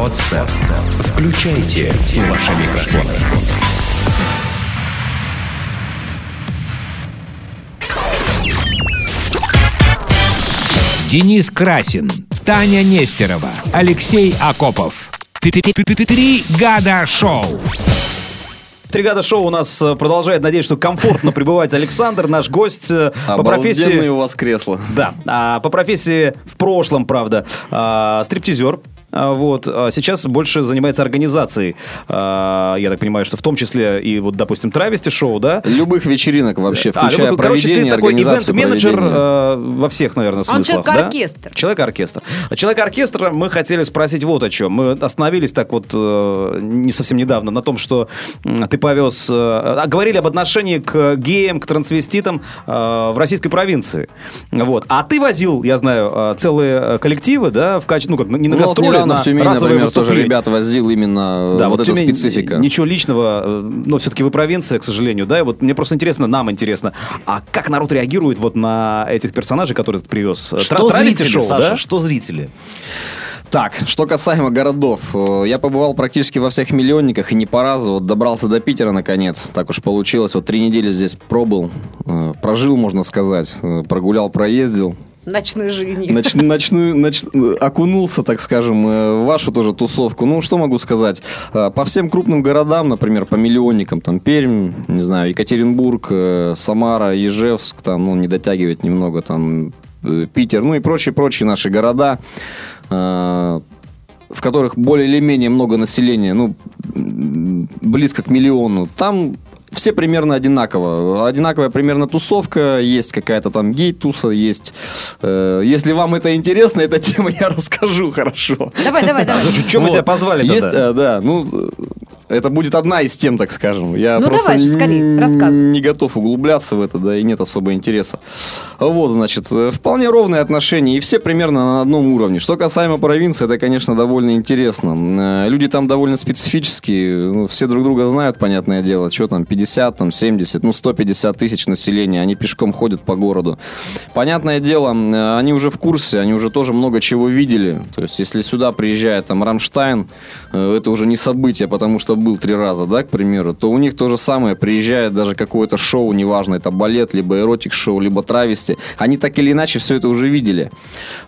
Подстер. Включайте ваши микрофоны. Денис Красин, Таня Нестерова, Алексей Акопов. Три года шоу. Три года шоу у нас э, продолжает. Надеюсь, что комфортно пребывать Александр, наш гость э, по профессии... Обалденные у вас кресла. Да, а, по профессии в прошлом, правда, а, стриптизер. А, Вот. а Сейчас больше занимается организацией. а, Я так понимаю, что в том числе и вот, допустим, травести шоу, да? Любых вечеринок вообще, А, включая ну, короче, ты проведение, такой ивент-менеджер э, во всех, наверное, Он смыслах. да? человек-оркестр. Человек-оркестр. Человек-оркестр мы хотели спросить вот о чем. Мы остановились так вот э, не совсем недавно на том, что ты повез... э, говорили об отношении к геям, к трансвеститам э, в российской провинции. Вот. А ты возил, я знаю, э, целые э, коллективы, да, в качестве... Ну, как, не на Ну, вот гастроли, недавно в Тюмени, разовые например, тоже ребят возил именно Да, вот, вот эта Тюмень, специфика. Ничего личного, э, но все-таки вы провинция, к сожалению, да, и вот мне просто интересно, нам интересно, а как народ реагирует вот на этих персонажей, которые ты привез? Тра- Что травести зрители, шоу, Саша, да? что зрители? Так, что касаемо городов, э, я побывал практически во всех миллионниках и не по разу, вот добрался до Питера наконец, так уж получилось, вот три недели здесь пробыл, э, прожил, можно сказать, э, прогулял, проездил, Ночной жизни. Нач- ночную, нач- окунулся, так скажем, э, в вашу тоже тусовку. Ну, что могу сказать? Э, По всем крупным городам, например, по миллионникам, там, Пермь, не знаю, Екатеринбург, э, Самара, Ижевск, там, ну, не дотягивает немного, там, Питер, ну и прочие-прочие наши города, в которых более или менее много населения, ну, близко к миллиону, там все примерно одинаково. Одинаковая примерно тусовка, есть какая-то там гей-туса, есть... э, если вам это интересно, эта тема, я расскажу хорошо. Давай, давай, давай. Что мы тебя позвали Есть, тогда? э, да, ну, это будет одна из тем, так скажем. Я Ну, просто давай же, скорее, рассказывай. не готов углубляться в это, да, и нет особо интереса. Вот, значит, э, вполне ровные отношения, и все примерно на одном уровне. Что касаемо провинции, это, конечно, довольно интересно. Э, Люди там довольно специфические, ну, все друг друга знают, понятное дело, что там, 50, там, 70, ну, 150 тысяч населения, они пешком ходят по городу. Понятное дело, э, они уже в курсе, они уже тоже много чего видели. То есть, если сюда приезжает там Рамштайн, это уже не событие, потому что был три раза, да, к примеру, то у них то же самое, приезжает даже какое-то шоу, неважно, это балет, либо эротик-шоу, либо травести, они так или иначе все это уже видели.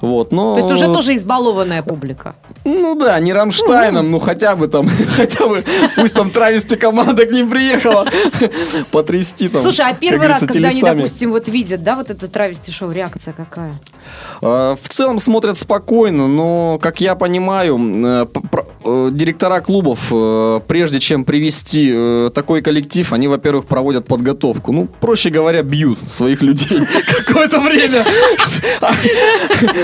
Вот, но... То есть уже тоже избалованная публика. Ну да, не Рамштайном, ну хотя бы там, хотя бы, пусть там травести команда к ним приехала, потрясти там. Слушай, а первый раз, когда они, допустим, вот видят, да, вот это травести-шоу, реакция какая? Э, В целом смотрят спокойно, но, как я понимаю, э, э, директора клубов, э, прежде чем привести э, такой коллектив, они, во-первых, проводят подготовку. Ну, проще говоря, бьют своих людей какое-то время.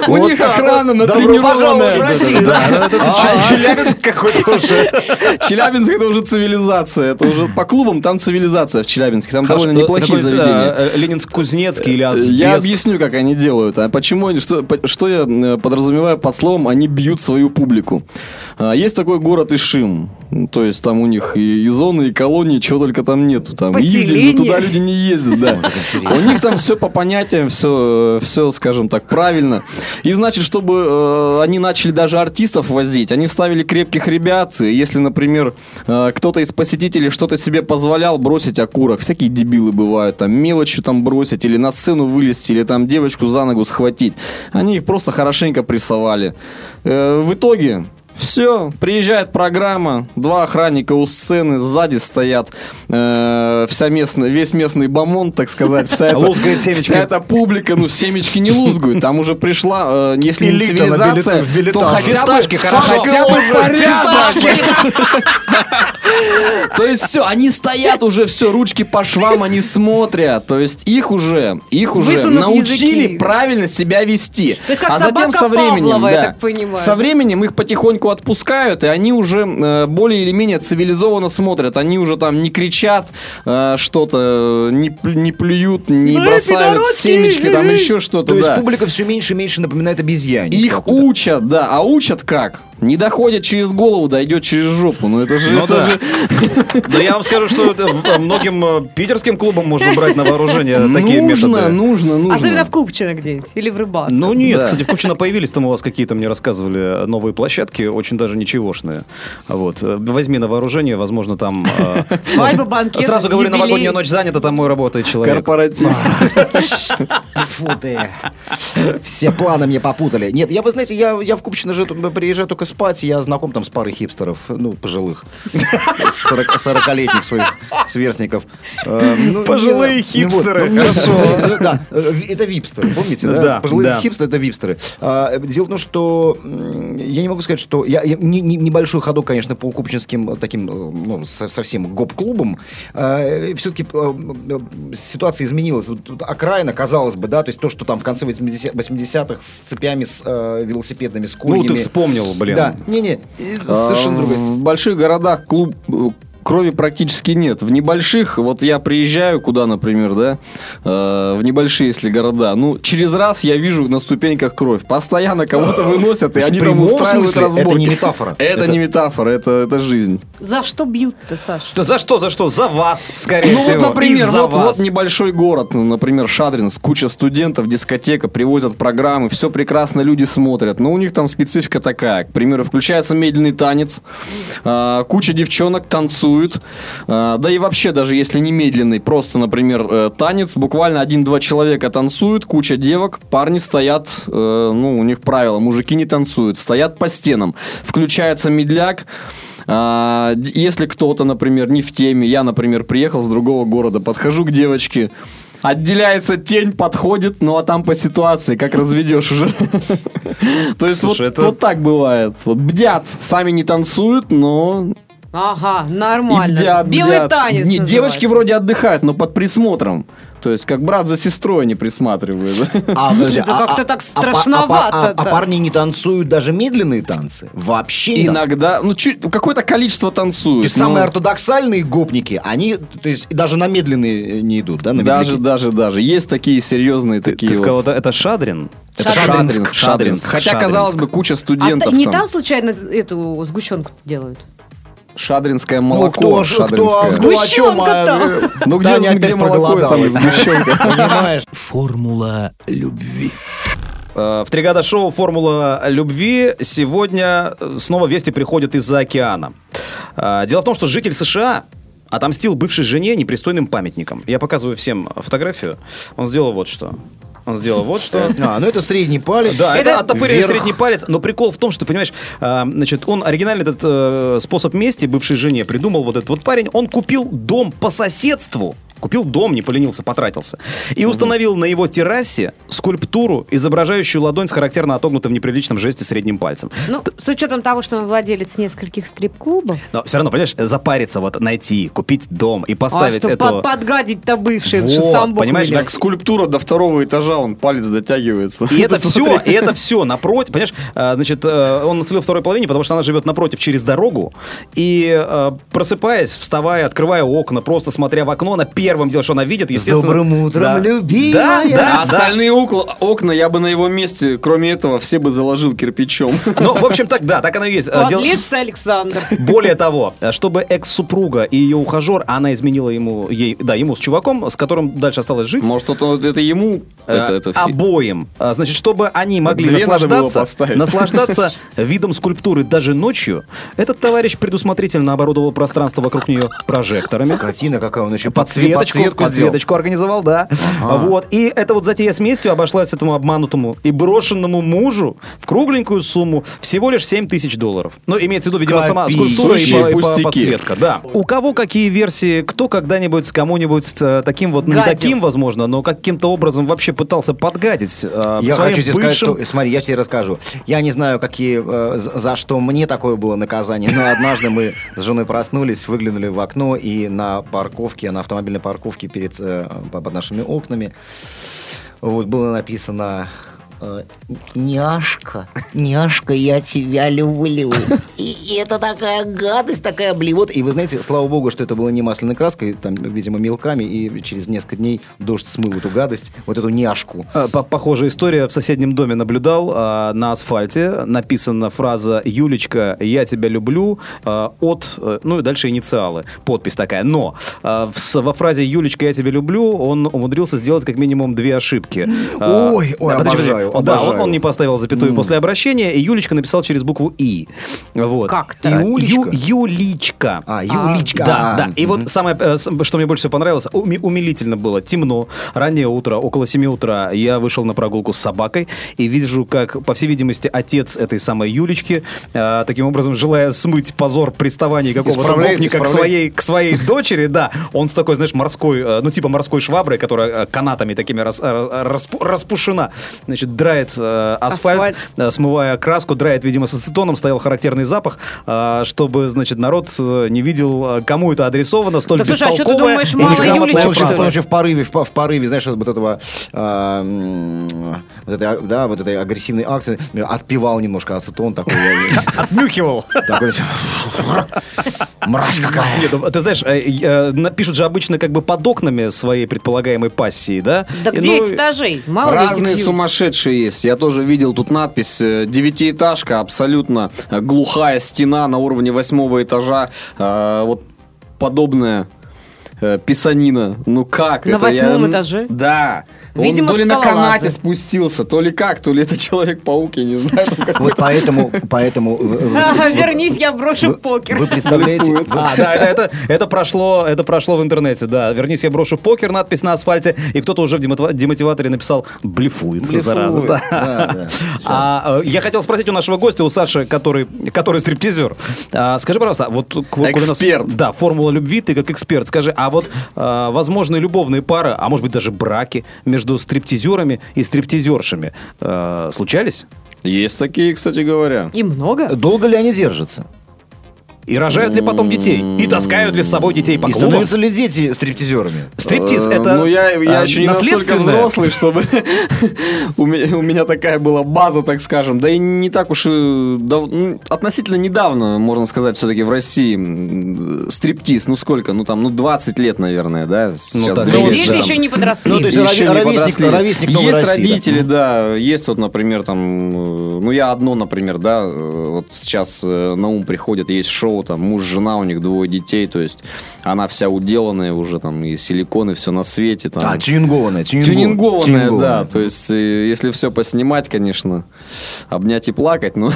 У них охрана натренированная. А, Челябинск какой-то уже. Челябинск это уже цивилизация. Это уже по клубам там цивилизация в Челябинске. Там довольно неплохие Какой-нибудь, заведения. э, э, Ленинск-Кузнецкий или Асбест. Я объясню, как они делают. А почему они, что, я э, подразумеваю под словом «они бьют свою публику». А, Есть такой город Ишим. Ну, То есть там у них и, и зоны, и колонии, чего только там нету. Там Поселение. Но туда люди не ездят, да. А У них там все по понятиям, все, все, скажем так, правильно. И значит, чтобы э, они начали даже артистов возить, они ставили крепких ребят. Если, например, э, кто-то из посетителей что-то себе позволял бросить окурок, всякие дебилы бывают, там мелочью там бросить, или на сцену вылезти, или там девочку за ногу схватить, они их просто хорошенько прессовали. Э, В итоге все, приезжает программа, два охранника у сцены, сзади стоят э, вся местная, весь местный бомонд, так сказать, вся эта, Лузгает семечки. вся эта публика, ну семечки не лузгают, там уже пришла, э, если не Элита на цивилизация, билет- в билетах. то хотя бы, Фисташки, хорошо. хотя бы порядок. То есть все, они стоят уже, все, ручки по швам, они смотрят. То есть их уже, их уже Высунув научили языки. правильно себя вести. То есть как а затем собака со временем, Павлова, я да, так понимаю. со временем их потихоньку отпускают, и они уже э, более или менее цивилизованно смотрят. Они уже там не кричат э, что-то, не, пл- не плюют, не Эй, бросают пидорочки! семечки, там еще что-то. То есть да. публика все меньше и меньше напоминает обезьянник. Их учат, да. А учат как? Не доходит через голову, дойдет через жопу. Ну это же... Ну это да. же- Да я вам скажу, что в- многим э, питерским клубам можно брать на вооружение такие нужно, методы. нужно, нужно. Особенно в Купчино где-нибудь или в Рыбацком. Ну нет, Да. кстати, в Купчино появились там у вас какие-то, мне рассказывали, новые площадки, очень даже ничегошные. Вот. Э, Возьми на вооружение, возможно, там... э, Свадьба, банкет, Сразу говорю, юбилей. новогодняя ночь занята, там мой работает человек. Корпоратив. Фу ты. Все планы мне попутали. Нет, я, вы знаете, я, я в Купчино же приезжаю только спать, я знаком там с парой хипстеров, ну, пожилых, 40-летних своих сверстников. Э, ну, Пожилые не- хипстеры, ну, хорошо. ну, ну, Да, это випстеры, помните, да? Пожилые хипстеры – это випстеры. А, Дело в том, что я не могу сказать, что... Я, я- не- не- небольшой ходок, конечно, по купчинским э, таким, э, ну, со- совсем гоп-клубам. Все-таки ситуация изменилась. Вот Окраина, казалось бы, да, то есть то, что там в конце 80 80-х с цепями, с э, велосипедными, с Ну, кольями. ты вспомнил, блин. Да, не-не, и А, совершенно другое. В больших городах клуб э, крови практически нет. В небольших, вот я приезжаю куда, например, да, э, в небольшие, если города, ну, через раз я вижу на ступеньках кровь. Постоянно кого-то выносят, и В они там устраивают смысле разборки. это не метафора. Это, Это- не метафора, это, это жизнь. За что бьют-то, Саш? Да за что, за что? За вас, скорее Ну всего. вот, например, вот, вас. вот небольшой город, ну, например, Шадринск, куча студентов, дискотека, привозят программы, все прекрасно, люди смотрят. Но у них там специфика такая. К примеру, включается медленный танец, а, куча девчонок танцуют. А, да и вообще, даже если не медленный, просто, например, э, танец, буквально один-два человека танцуют, куча девок, парни стоят, э, ну, у них правило, мужики не танцуют, стоят по стенам. Включается медляк, а, если кто-то, например, не в теме, я, например, приехал с другого города, подхожу к девочке, отделяется тень, подходит, ну а там по ситуации, как разведешь уже. То есть вот так бывает. Вот бдят, сами не танцуют, но Ага, нормально. бдят, Белый бдят. танец Не, девочки называется. вроде отдыхают, но под присмотром. То есть как брат за сестрой не присматривают. А, подожди, Это а- как-то а- так а- а- а- парни не танцуют даже медленные танцы? Вообще Иногда, ну чуть, какое-то количество То танцуют. есть но самые ортодоксальные гопники, они, то есть даже на медленные не идут, да? На Даже, даже, даже. Есть такие серьезные Ты, такие ты сказал, это, это Шадрин? Это Шадринск, Шадринск, Шадринск. Хотя, Шадринск. казалось бы, куча студентов не там. там случайно эту сгущенку делают? Шадринское Ну, молоко. кто, ж- кто, шадринское. кто о чем? А, там. Ну, где, Таня где молоко, там и сгущенка. Понимаешь? Формула любви. Э, В Тригада шоу «Формула любви» сегодня э, снова вести приходят из-за океана. Э, Дело в том, что житель США отомстил бывшей жене непристойным памятником. Я показываю всем фотографию. Он сделал вот что. Он сделал вот что. А, ну это средний палец. Да, это, оттопыренный средний палец. Но прикол в том, что, понимаешь, э, значит, он оригинальный этот э, способ мести бывшей жене придумал вот этот вот парень. Он купил дом по соседству. Купил дом, не поленился, потратился. И установил на его террасе скульптуру, изображающую ладонь с характерно отогнутым в неприличном жесте средним пальцем. Ну, с учетом того, что он владелец нескольких стрип-клубов. Но все равно, понимаешь, запариться, вот найти, купить дом и А поставить что, эту... под- подгадить-то бывший, это же Вот, сам Бог понимаешь, велел. Так скульптура до второго этажа, он палец дотягивается. И это все, и это все напротив, понимаешь, а, значит, э, он наследил второй половине, потому что она живет напротив через дорогу, и э, просыпаясь, вставая, открывая окна, просто смотря в окно, она первым делом, что она видит, естественно... добрым утром, Да. любимая. Да, А да, да. остальные окла- окна я бы на его месте, кроме этого, все бы заложил кирпичом. Ну, в общем, так, да, так оно и есть. Подлец ты, Александр. Более того, чтобы экс-супруга и ее ухажер, она изменила ему, ей, да, ему с чуваком, с которым дальше осталось жить, Может, это, это ему? Э, Это, это фи- обоим. А, Значит, чтобы они могли Две наслаждаться, наслаждаться видом скульптуры даже ночью, этот товарищ предусмотрительно оборудовал пространство вокруг нее прожекторами. Скотина какая, он еще Подсветочку, подсветку сделал. подсветочку организовал, да. Вот. И эта вот затея с местью обошлась этому обманутому и брошенному мужу в кругленькую сумму всего лишь 7 тысяч долларов. Ну, имеется в виду, видимо, сама скульптура и, по- и по- подсветка. Да. У кого какие версии, кто когда-нибудь с кому-нибудь э, таким вот, ну, не таким, возможно, но каким-то образом вообще пытался подгадить э, Я хочу тебе сказать, бывшим. что... Смотри, я тебе расскажу. Я не знаю, какие, э, за за что мне такое было наказание, но однажды мы с женой проснулись, выглянули в окно, и на парковке, на автомобильной парковке перед, э, под нашими окнами, вот было написано няшка, няшка, я тебя люблю. И, и это такая гадость, такая блевота. И вы знаете, слава богу, что это было не масляной краской, там, видимо, мелками, и через несколько дней дождь смыл эту гадость, вот эту няшку. Э, по- Похожая история. В соседнем доме наблюдал. а, На асфальте написана фраза «Юлечка, я тебя люблю» а, от... э, Ну и дальше инициалы. Подпись такая. Но во фразе «Юлечка, я тебя люблю» он умудрился сделать как минимум две ошибки. Ой, ой, да, обожаю, подожди. Да, он, он не поставил запятую после обращения, и Юлечка написал через букву «и». Вот. Как-то. Юлечка? Ю- Юличка. А, Юличка. Да, а, да. И вот самое, э, что мне больше всего понравилось, уми- умилительно было. Темно, раннее утро, около 7 утра. Я вышел на прогулку с собакой и вижу, как, по всей видимости, отец этой самой Юлечки, э, таким образом, желая смыть позор приставаний какого-то гопника к своей, к своей дочери, да, он с такой, знаешь, морской, э, ну, типа морской шваброй, которая канатами такими рас- распу- распушена, значит, драет э, асфальт, Асфальт. э, смывая краску, драет, видимо, с ацетоном, стоял характерный запах, э, чтобы, значит, народ э, не видел, э, кому это адресовано, столь Да слушай, а что ты думаешь, мало фраза. он еще в порыве, в, в порыве, знаешь, вот этого, м, вот этой, да, вот этой агрессивной акции, отпивал немножко ацетон такой. Отнюхивал. Мразь какая. Нет, ну, ты знаешь, э, э, напишут же обычно как бы под окнами своей предполагаемой пассии, да? Да где ну, этажей? Мало ли Разные этих- сумасшедшие есть. Я тоже видел тут надпись э, «Девятиэтажка», абсолютно э, глухая стена на уровне восьмого этажа. Э, Вот подобная э, писанина. Ну как На это? Я- восьмом этаже? Да. Видимо, Он то ли на канате спустился, то ли как, то ли это Человек-паук, я не знаю. Вот поэтому, поэтому... э, э, Вернись, я брошу покер. Вы представляете... А, да, это, это, прошло, это прошло в интернете, да. Вернись, я брошу покер, надпись на асфальте, и кто-то уже в демотива- демотиваторе написал «блефует, Блефует. зараза». А, э, я хотел спросить у нашего гостя, у Саши, который, который стриптизер. А, скажи, пожалуйста, вот к- куда нас- Эксперт. да, формула любви, ты как эксперт. Скажи, а вот а, возможные любовные пары, а может быть даже браки между стриптизерами и стриптизершами э, случались? Есть такие, кстати говоря. И много? Долго ли они держатся? И рожают ли потом детей? И таскают ли с собой детей по И клубам? становятся ли дети стриптизерами? Стриптиз Э, это Ну, я, я э, еще не настолько взрослый, чтобы у, меня, у меня такая была база, так скажем. Да и не так уж и ну, относительно недавно, можно сказать, все-таки в России стриптиз. Ну сколько? Ну там, ну 20 лет, наверное, да? Сейчас так и То двадцать, есть есть, дети да. еще не подросли. Ну, то есть Еще ровесник- подросли. ровесник Новой Есть России, да. родители, да. Есть вот, например, там, э, ну я одно, например, да, э, вот сейчас на ум приходит, есть шоу, там, муж, жена, у них двое детей, то есть она вся уделанная уже, там, и силикон, и все на свете. Там. А, тюнингованная. Тюнингованная, да. То есть, э, если все поснимать, конечно, обнять и плакать, но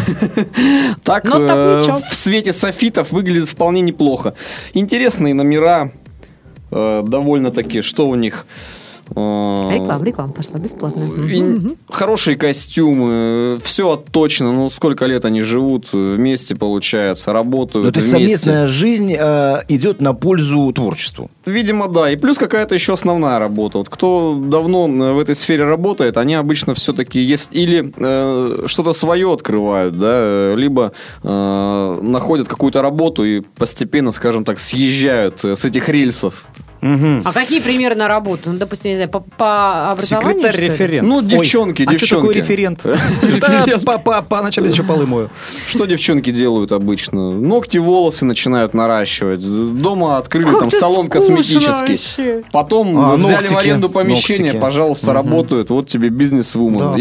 так, э, в свете софитов выглядит вполне неплохо. Интересные номера, э, довольно-таки, что у них... э, Реклама, реклама пошла и Мгм. Хорошие костюмы, все точно. Ну, сколько лет они живут вместе, получается, работают Ну, то есть совместная жизнь э, идет на пользу творчеству. Видимо, да. И плюс какая-то еще основная работа. Вот кто давно э, в этой сфере работает, они обычно все-таки есть или э, что-то свое открывают, да, э, либо э, находят какую-то работу и постепенно, скажем так, съезжают с этих рельсов. Мгм. А какие примеры на работу? Ну, допустим, не знаю, по, по образованию? Секретарь-референт. Ну, Ой, девчонки, а что такое девчонки. референт? Да, по- по- По ночам еще полы мою. Что девчонки делают обычно? Ногти, волосы начинают наращивать. Дома открыли там салон косметический. Потом А, взяли в аренду помещение, пожалуйста, работают. Вот тебе бизнес-вумен.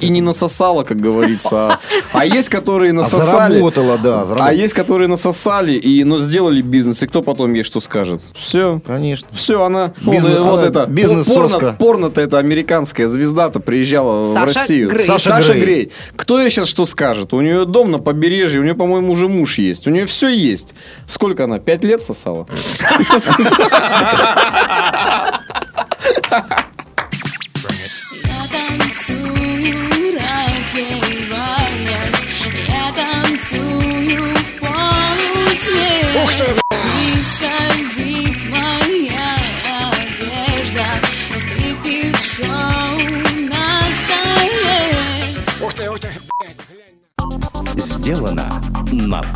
И, не насосала, как говорится. А, а есть, которые А насосали. заработала, да. А есть, которые насосали, и, но сделали бизнес. И кто потом ей что скажет? Все. Конечно. Все, она, Бизнес- вот, вот она это, бизнес-соска. порно, порно-то это американская звезда-то приезжала в Саша Россию. Грей. Саша Саша Грей. Грей. Кто ей сейчас что скажет? У нее дом на побережье, у нее, по-моему, уже муж есть. У нее все есть. Сколько она? Пять лет сосала? Я танцую, раздеваясь Я танцую в полутьме И